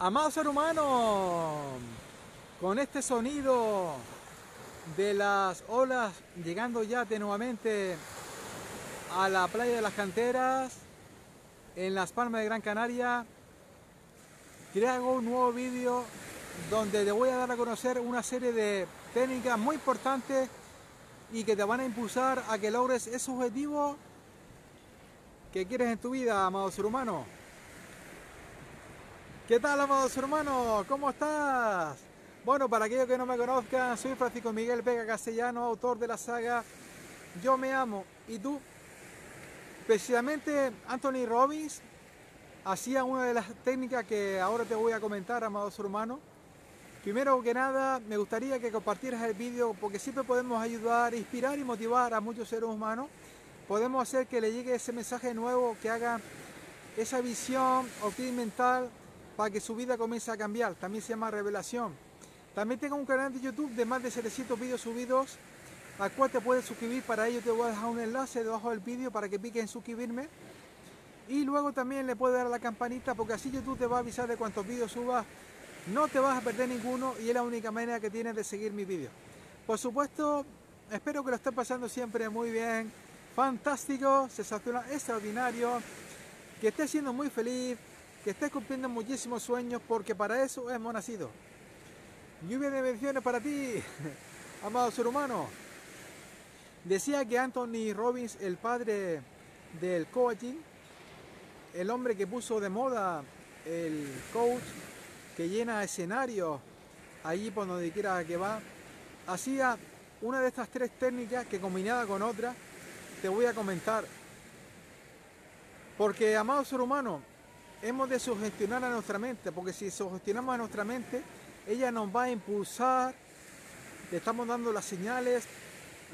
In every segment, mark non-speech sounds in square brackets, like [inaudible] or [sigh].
Amado ser humano, con este sonido de las olas llegando ya de nuevamente a la playa de las canteras en Las Palmas de Gran Canaria, te hago un nuevo vídeo donde te voy a dar a conocer una serie de técnicas muy importantes y que te van a impulsar a que logres ese objetivo que quieres en tu vida, amado ser humano. ¿Qué tal, amado ser humano? ¿Cómo estás? Bueno, para aquellos que no me conozcan, soy Francisco Miguel Vega Castellano, autor de la saga Yo me amo y tú. Precisamente Anthony Robbins hacía una de las técnicas que ahora te voy a comentar, amado ser humano. Primero que nada, me gustaría que compartieras el vídeo porque siempre podemos ayudar, inspirar y motivar a muchos seres humanos. Podemos hacer que le llegue ese mensaje nuevo, que haga esa visión mental para que su vida comience a cambiar. También se llama revelación. También tengo un canal de YouTube de más de 700 vídeos subidos al cual te puedes suscribir. Para ello te voy a dejar un enlace debajo del vídeo para que piques en suscribirme. Y luego también le puedes dar a la campanita porque así YouTube te va a avisar de cuántos vídeos subas. No te vas a perder ninguno y es la única manera que tienes de seguir mis vídeos. Por supuesto, espero que lo estés pasando siempre muy bien. Fantástico, sensacional, extraordinario. Que estés siendo muy feliz, que estés cumpliendo muchísimos sueños porque para eso hemos nacido. Lluvia de bendiciones para ti, [laughs] amado ser humano. Decía que Anthony Robbins, el padre del coaching, el hombre que puso de moda el coach que llena escenarios allí por donde quiera que va, hacía una de estas tres técnicas que combinada con otra te voy a comentar. Porque, amado ser humano, hemos de sugestionar a nuestra mente, porque si sugestionamos a nuestra mente, ella nos va a impulsar, le estamos dando las señales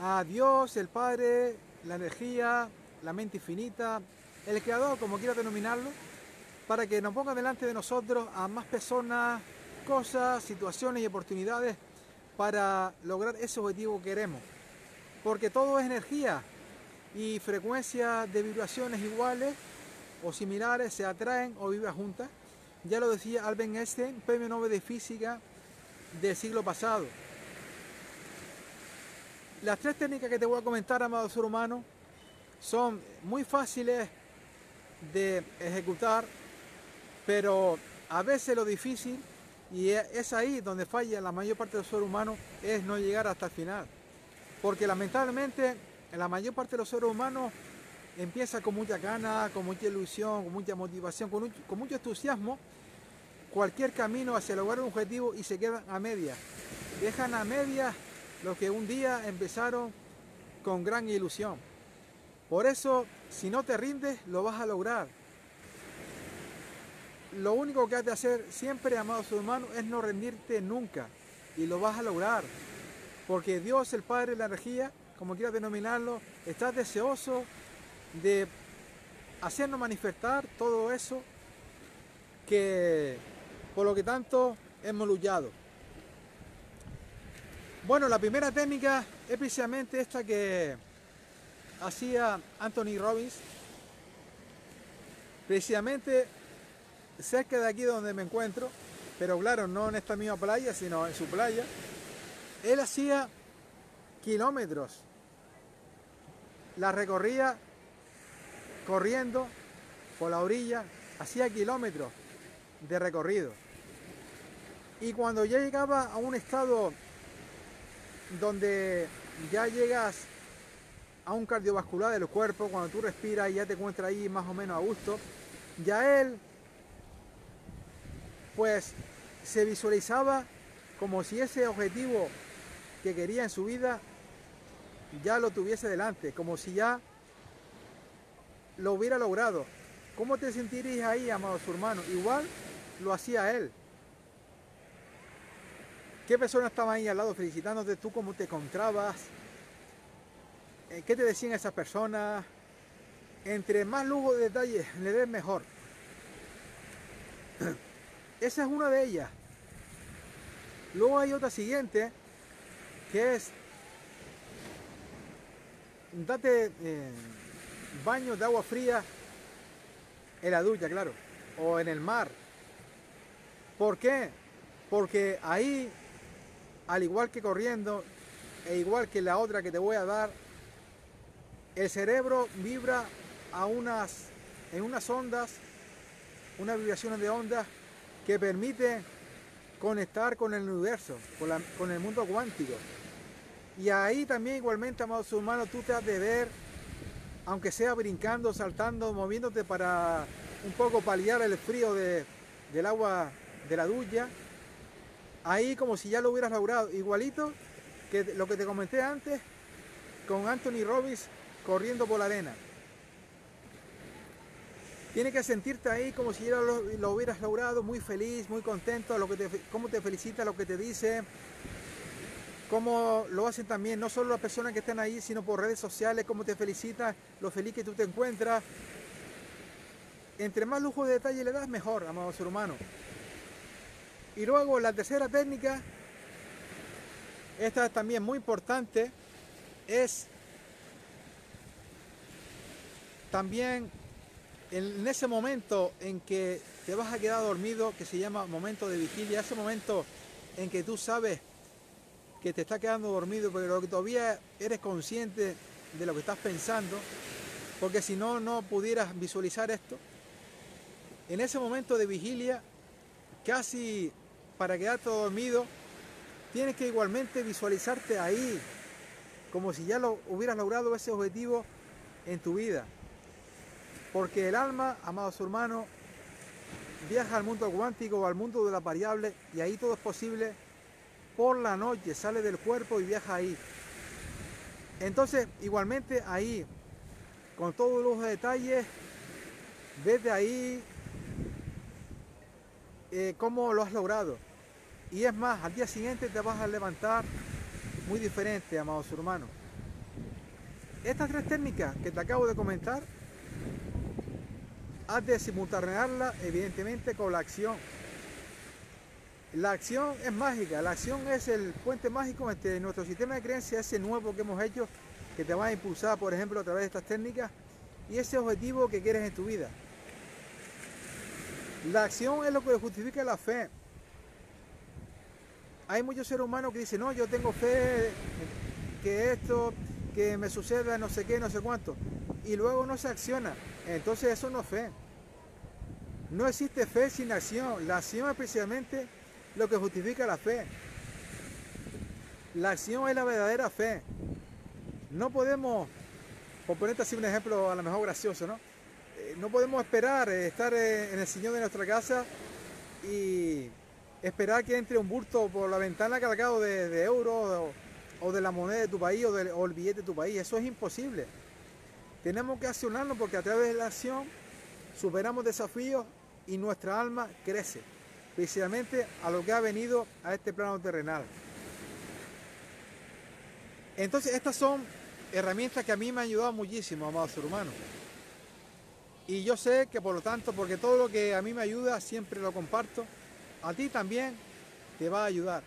a Dios, el Padre, la energía, la mente infinita, el Creador, como quiera denominarlo, para que nos ponga delante de nosotros a más personas, cosas, situaciones y oportunidades para lograr ese objetivo que queremos. Porque todo es energía y frecuencias de vibraciones iguales o similares se atraen o viven juntas. Ya lo decía Albert Einstein, premio Nobel de Física del siglo pasado. Las tres técnicas que te voy a comentar, amado ser humano, son muy fáciles de ejecutar, pero a veces lo difícil, y es ahí donde falla la mayor parte del ser humano, es no llegar hasta el final. Porque lamentablemente la mayor parte de los seres humanos empieza con mucha gana, con mucha ilusión, con mucha motivación, con, con mucho entusiasmo, cualquier camino hacia lograr un objetivo y se quedan a media. Dejan a media lo que un día empezaron con gran ilusión. Por eso, si no te rindes, lo vas a lograr. Lo único que has de hacer siempre, amado su hermano, es no rendirte nunca. Y lo vas a lograr. Porque Dios, el Padre de la energía, como quieras denominarlo, está deseoso de hacernos manifestar todo eso que por lo que tanto hemos luchado. Bueno, la primera técnica es precisamente esta que hacía Anthony Robbins, precisamente cerca de aquí donde me encuentro, pero claro, no en esta misma playa, sino en su playa. Él hacía kilómetros, la recorría corriendo por la orilla, hacía kilómetros de recorrido. Y cuando ya llegaba a un estado donde ya llegas a un cardiovascular del cuerpo, cuando tú respiras y ya te encuentras ahí más o menos a gusto, ya él pues se visualizaba como si ese objetivo que quería en su vida ya lo tuviese delante, como si ya lo hubiera logrado. ¿Cómo te sentirías ahí, amado su hermano? Igual lo hacía él. ¿Qué personas estaban ahí al lado felicitándote? ¿Tú cómo te encontrabas? Eh, ¿Qué te decían esas personas? Entre más lujo de detalles le des mejor. [clears throat] Esa es una de ellas. Luego hay otra siguiente, que es date eh, baños de agua fría en la ducha, claro, o en el mar, ¿Por qué? Porque ahí, al igual que corriendo, e igual que la otra que te voy a dar, el cerebro vibra a unas, en unas ondas, unas vibraciones de ondas que permite conectar con el universo, con, con el mundo cuántico. Y ahí también igualmente, amados humanos, tú te has de ver, aunque sea brincando, saltando, moviéndote para un poco paliar el frío del agua de la ducha, ahí como si ya lo hubieras logrado, igualito que lo que te comenté antes con Anthony Robbins corriendo por la arena. Tienes que sentirte ahí como si ya lo, hubieras logrado, muy feliz, muy contento, lo que te, cómo te felicita, lo que te dice, cómo lo hacen también, no solo las personas que están ahí, sino por redes sociales, cómo te felicita, lo feliz que tú te encuentras. Entre más lujo de detalle le das, mejor, amado ser humano. Y luego la tercera técnica, esta es también muy importante, es también en ese momento en que te vas a quedar dormido, que se llama momento de vigilia, ese momento en que tú sabes que te está quedando dormido, pero que todavía eres consciente de lo que estás pensando, porque si no, no pudieras visualizar esto. En ese momento de vigilia, casi para quedarte dormido, tienes que igualmente visualizarte ahí, como si ya lo hubieras logrado ese objetivo en tu vida. Porque el alma, amados hermanos, viaja al mundo cuántico o al mundo de las variables y ahí todo es posible por la noche, sale del cuerpo y viaja ahí. Entonces, igualmente ahí, con todos los detalles, ves ahí eh, cómo lo has logrado. Y es más, al día siguiente te vas a levantar muy diferente, amados hermanos. Estas tres técnicas que te acabo de comentar, has de simultanearla evidentemente con la acción. La acción es mágica, la acción es el puente mágico entre nuestro sistema de creencias, ese nuevo que hemos hecho, que te va a impulsar, por ejemplo, a través de estas técnicas, y ese objetivo que quieres en tu vida. La acción es lo que justifica la fe. Hay muchos seres humanos que dicen, no, yo tengo fe que esto, que me suceda no sé qué, no sé cuánto, y luego no se acciona. Entonces eso no es fe. No existe fe sin acción. La acción es precisamente lo que justifica la fe. La acción es la verdadera fe. No podemos, por ponerte así un ejemplo a lo mejor gracioso, ¿no? Eh, no podemos esperar eh, estar eh, en el sillón de nuestra casa y esperar que entre un bulto por la ventana cargado de, euros o, de la moneda de tu país o, o el billete de tu país. Eso es imposible. Tenemos que accionarlo porque a través de la acción superamos desafíos y nuestra alma crece precisamente a lo que ha venido a este plano terrenal. Entonces estas son herramientas que a mí me han ayudado muchísimo, amados ser humanos. Y yo sé que por lo tanto, porque todo lo que a mí me ayuda siempre lo comparto, a ti también te va a ayudar.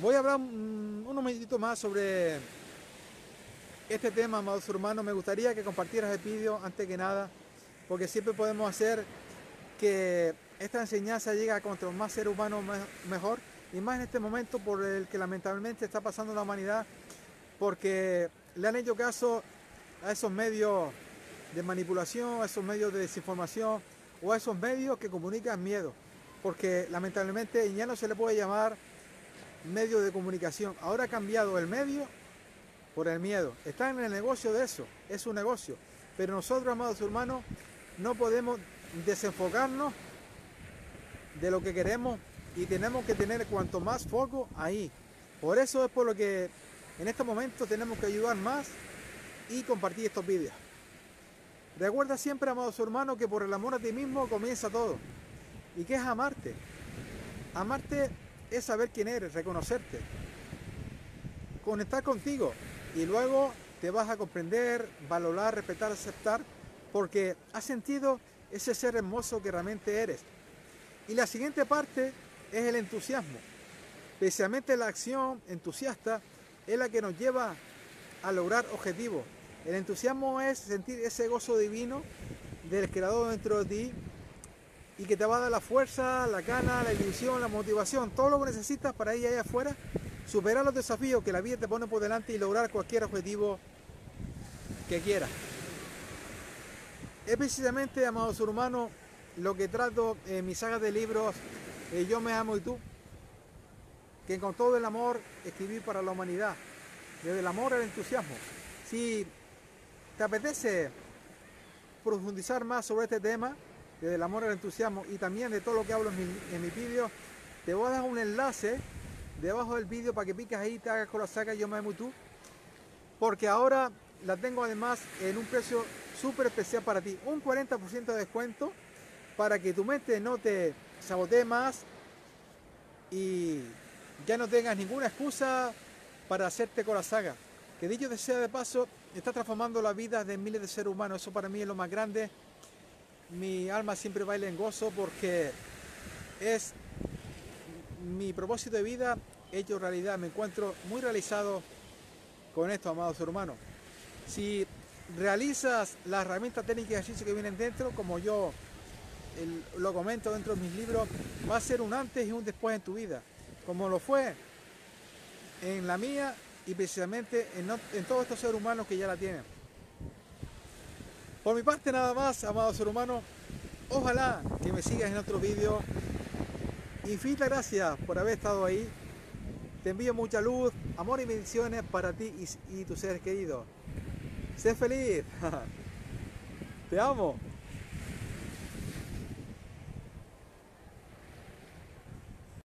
Voy a hablar unos minutitos más sobre este tema, amados hermanos. Me gustaría que compartieras el vídeo antes que nada, porque siempre podemos hacer que esta enseñanza llega contra más ser humano mejor y más en este momento por el que lamentablemente está pasando la humanidad porque le han hecho caso a esos medios de manipulación, a esos medios de desinformación o a esos medios que comunican miedo porque lamentablemente ya no se le puede llamar medio de comunicación. Ahora ha cambiado el medio por el miedo. Están en el negocio de eso, es un negocio. Pero nosotros amados hermanos no podemos desenfocarnos de lo que queremos y tenemos que tener cuanto más foco ahí. Por eso es por lo que en este momento tenemos que ayudar más y compartir estos vídeos. Recuerda siempre, amados hermanos, que por el amor a ti mismo comienza todo. ¿Y qué es amarte? Amarte es saber quién eres, reconocerte, conectar contigo y luego te vas a comprender, valorar, respetar, aceptar, porque has sentido ese ser hermoso que realmente eres. Y la siguiente parte es el entusiasmo. Precisamente la acción entusiasta es la que nos lleva a lograr objetivos. El entusiasmo es sentir ese gozo divino del creador dentro de ti y que te va a dar la fuerza, la gana, la ilusión, la motivación, todo lo que necesitas para ir allá afuera, superar los desafíos que la vida te pone por delante y lograr cualquier objetivo que quieras. Es precisamente, amado ser humano, lo que trato en mi saga de libros eh, Yo me amo y tú, que con todo el amor escribí para la humanidad, desde el amor al entusiasmo. Si te apetece profundizar más sobre este tema, desde el amor al entusiasmo y también de todo lo que hablo en, mi, vídeo, te voy a dar un enlace debajo del vídeo para que piques ahí, te hagas con la saga Yo me amo y tú, porque ahora la tengo además en un precio súper especial para ti, un 40% de descuento para que tu mente no te sabotee más y ya no tengas ninguna excusa para hacerte con la saga. Que dicho sea de paso, está transformando la vida de miles de seres humanos. Eso para mí es lo más grande. Mi alma siempre baila en gozo porque es mi propósito de vida hecho realidad. Me encuentro muy realizado con esto, amados hermanos. Si realizas las herramientas técnicas y ejercicios que vienen dentro, como yo lo comento dentro de mis libros, va a ser un antes y un después en tu vida, como lo fue en la mía y precisamente en, todos estos seres humanos que ya la tienen. Por mi parte nada más, amado ser humano, ojalá que me sigas en otro vídeo. Infinitas gracias por haber estado ahí. Te envío mucha luz, amor y bendiciones para ti y, y tus seres queridos. Sé feliz. [laughs] Te amo.